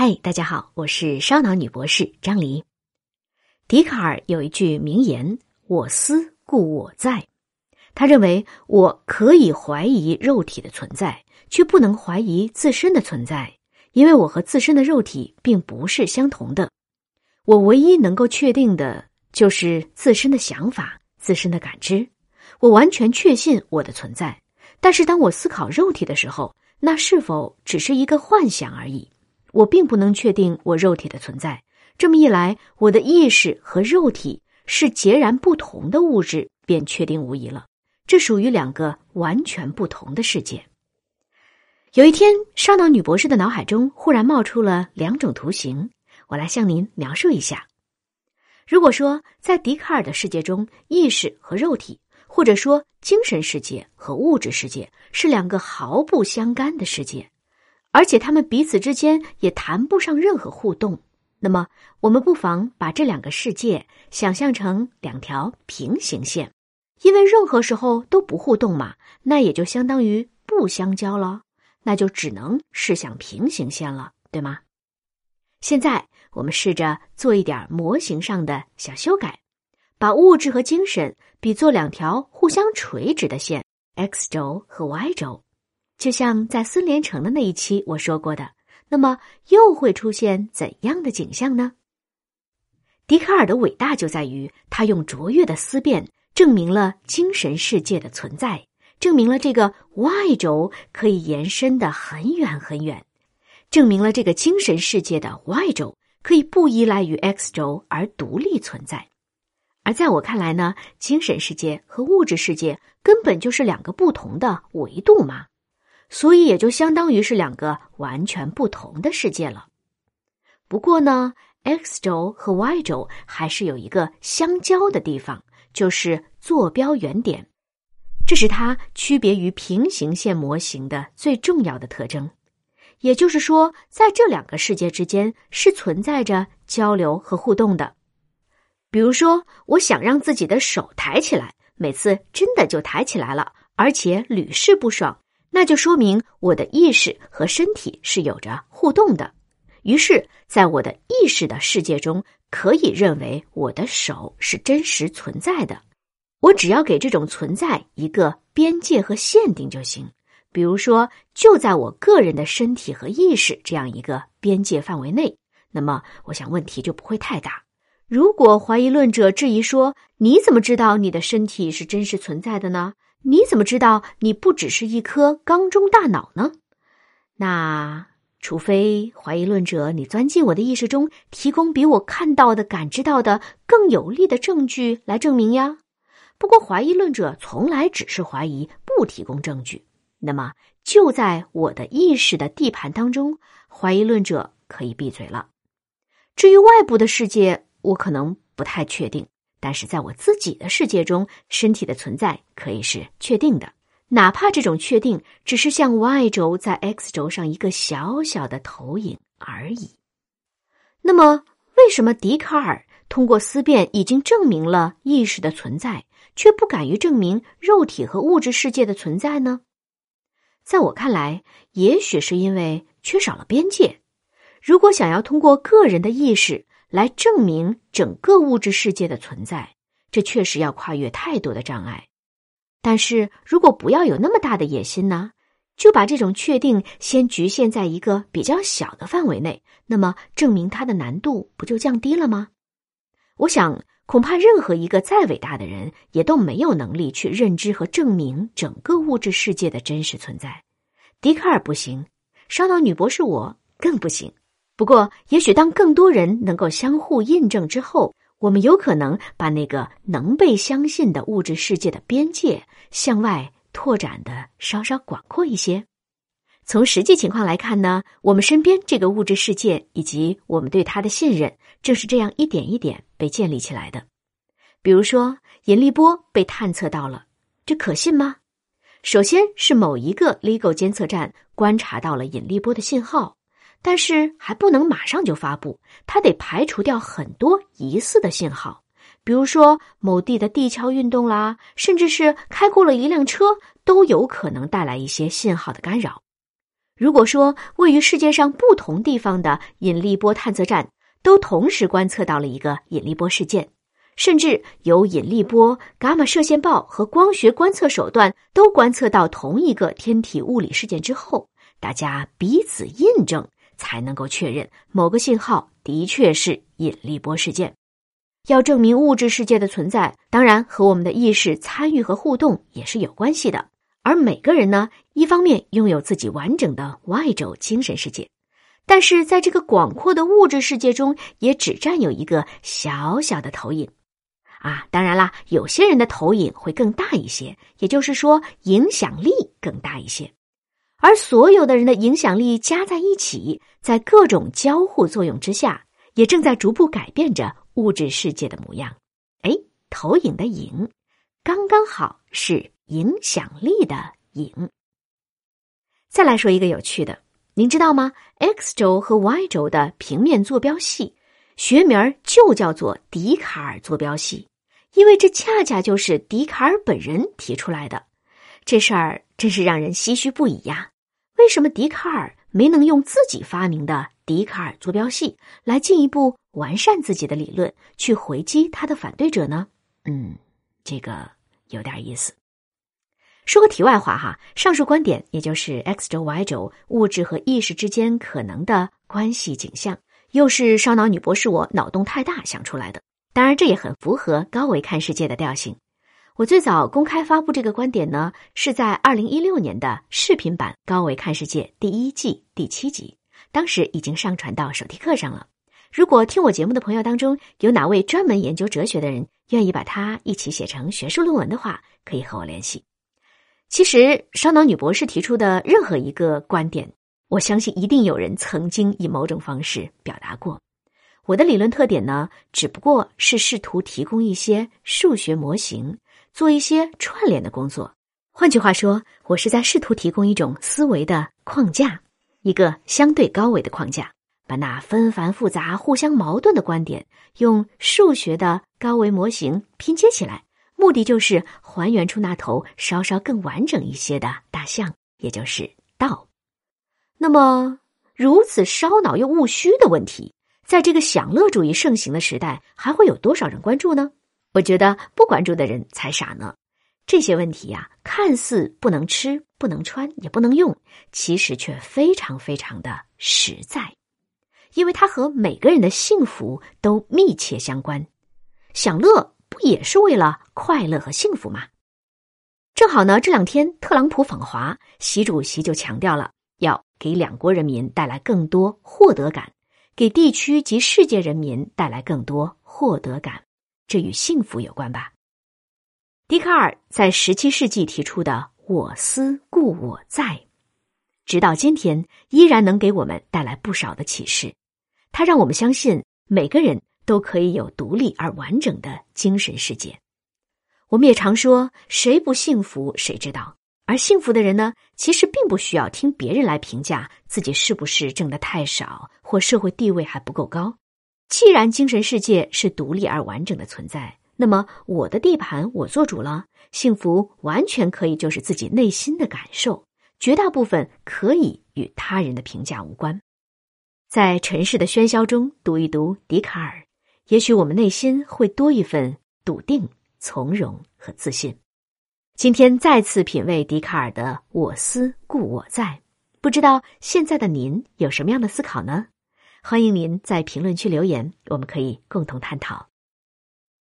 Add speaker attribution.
Speaker 1: 嗨，大家好，我是烧脑女博士张黎。笛卡尔有一句名言：“我思故我在。”他认为我可以怀疑肉体的存在，却不能怀疑自身的存在，因为我和自身的肉体并不是相同的。我唯一能够确定的就是自身的想法、自身的感知。我完全确信我的存在，但是当我思考肉体的时候，那是否只是一个幻想而已？我并不能确定我肉体的存在。这么一来，我的意识和肉体是截然不同的物质，便确定无疑了。这属于两个完全不同的世界。有一天，烧脑女博士的脑海中忽然冒出了两种图形，我来向您描述一下。如果说在笛卡尔的世界中，意识和肉体，或者说精神世界和物质世界，是两个毫不相干的世界。而且他们彼此之间也谈不上任何互动。那么，我们不妨把这两个世界想象成两条平行线，因为任何时候都不互动嘛，那也就相当于不相交了，那就只能是想平行线了，对吗？现在我们试着做一点模型上的小修改，把物质和精神比作两条互相垂直的线，x 轴和 y 轴。就像在孙连成的那一期我说过的，那么又会出现怎样的景象呢？笛卡尔的伟大就在于他用卓越的思辨证明了精神世界的存在，证明了这个 y 轴可以延伸的很远很远，证明了这个精神世界的 y 轴可以不依赖于 x 轴而独立存在。而在我看来呢，精神世界和物质世界根本就是两个不同的维度嘛。所以也就相当于是两个完全不同的世界了。不过呢，x 轴和 y 轴还是有一个相交的地方，就是坐标原点，这是它区别于平行线模型的最重要的特征。也就是说，在这两个世界之间是存在着交流和互动的。比如说，我想让自己的手抬起来，每次真的就抬起来了，而且屡试不爽。那就说明我的意识和身体是有着互动的，于是，在我的意识的世界中，可以认为我的手是真实存在的。我只要给这种存在一个边界和限定就行，比如说，就在我个人的身体和意识这样一个边界范围内，那么，我想问题就不会太大。如果怀疑论者质疑说：“你怎么知道你的身体是真实存在的呢？”你怎么知道你不只是一颗缸中大脑呢？那除非怀疑论者你钻进我的意识中，提供比我看到的、感知到的更有力的证据来证明呀。不过怀疑论者从来只是怀疑，不提供证据。那么就在我的意识的地盘当中，怀疑论者可以闭嘴了。至于外部的世界，我可能不太确定。但是在我自己的世界中，身体的存在可以是确定的，哪怕这种确定只是像 y 轴在 x 轴上一个小小的投影而已。那么，为什么笛卡尔通过思辨已经证明了意识的存在，却不敢于证明肉体和物质世界的存在呢？在我看来，也许是因为缺少了边界。如果想要通过个人的意识，来证明整个物质世界的存在，这确实要跨越太多的障碍。但是如果不要有那么大的野心呢？就把这种确定先局限在一个比较小的范围内，那么证明它的难度不就降低了吗？我想，恐怕任何一个再伟大的人，也都没有能力去认知和证明整个物质世界的真实存在。笛卡尔不行，烧脑女博士我更不行。不过，也许当更多人能够相互印证之后，我们有可能把那个能被相信的物质世界的边界向外拓展的稍稍广阔一些。从实际情况来看呢，我们身边这个物质世界以及我们对它的信任，正是这样一点一点被建立起来的。比如说，引力波被探测到了，这可信吗？首先是某一个 LIGO 监测站观察到了引力波的信号。但是还不能马上就发布，它得排除掉很多疑似的信号，比如说某地的地壳运动啦，甚至是开过了一辆车，都有可能带来一些信号的干扰。如果说位于世界上不同地方的引力波探测站都同时观测到了一个引力波事件，甚至由引力波、伽马射线暴和光学观测手段都观测到同一个天体物理事件之后，大家彼此印证，才能够确认某个信号的确是引力波事件。要证明物质世界的存在，当然和我们的意识参与和互动也是有关系的。而每个人呢，一方面拥有自己完整的 Y 轴精神世界，但是在这个广阔的物质世界中，也只占有一个小小的投影。啊，当然啦，有些人的投影会更大一些，也就是说影响力更大一些。而所有的人的影响力加在一起，在各种交互作用之下，也正在逐步改变着物质世界的模样。哎，投影的影，刚刚好是。影响力的影。再来说一个有趣的，您知道吗？X 轴和 Y 轴的平面坐标系，学名儿就叫做笛卡尔坐标系，因为这恰恰就是笛卡尔本人提出来的。这事儿真是让人唏嘘不已呀！为什么笛卡尔没能用自己发明的笛卡尔坐标系来进一步完善自己的理论，去回击他的反对者呢？嗯，这个有点意思。说个题外话哈，上述观点也就是 x 轴 y 轴物质和意识之间可能的关系景象，又是烧脑女博士我脑洞太大想出来的。当然，这也很符合高维看世界的调性。我最早公开发布这个观点呢，是在二零一六年的视频版《高维看世界》第一季第七集，当时已经上传到手提课上了。如果听我节目的朋友当中有哪位专门研究哲学的人，愿意把它一起写成学术论文的话，可以和我联系。其实，烧脑女博士提出的任何一个观点，我相信一定有人曾经以某种方式表达过。我的理论特点呢，只不过是试图提供一些数学模型，做一些串联的工作。换句话说，我是在试图提供一种思维的框架，一个相对高维的框架，把那纷繁复杂、互相矛盾的观点，用数学的高维模型拼接起来。目的就是还原出那头稍稍更完整一些的大象，也就是道。那么，如此烧脑又务虚的问题，在这个享乐主义盛行的时代，还会有多少人关注呢？我觉得不关注的人才傻呢。这些问题呀，看似不能吃、不能穿、也不能用，其实却非常非常的实在，因为它和每个人的幸福都密切相关。享乐。不也是为了快乐和幸福吗？正好呢，这两天特朗普访华，习主席就强调了要给两国人民带来更多获得感，给地区及世界人民带来更多获得感。这与幸福有关吧？笛卡尔在十七世纪提出的“我思故我在”，直到今天依然能给我们带来不少的启示。他让我们相信每个人。都可以有独立而完整的精神世界。我们也常说，谁不幸福谁知道。而幸福的人呢，其实并不需要听别人来评价自己是不是挣得太少，或社会地位还不够高。既然精神世界是独立而完整的存在，那么我的地盘我做主了。幸福完全可以就是自己内心的感受，绝大部分可以与他人的评价无关。在尘世的喧嚣中读一读笛卡尔。也许我们内心会多一份笃定、从容和自信。今天再次品味笛卡尔的“我思故我在”，不知道现在的您有什么样的思考呢？欢迎您在评论区留言，我们可以共同探讨。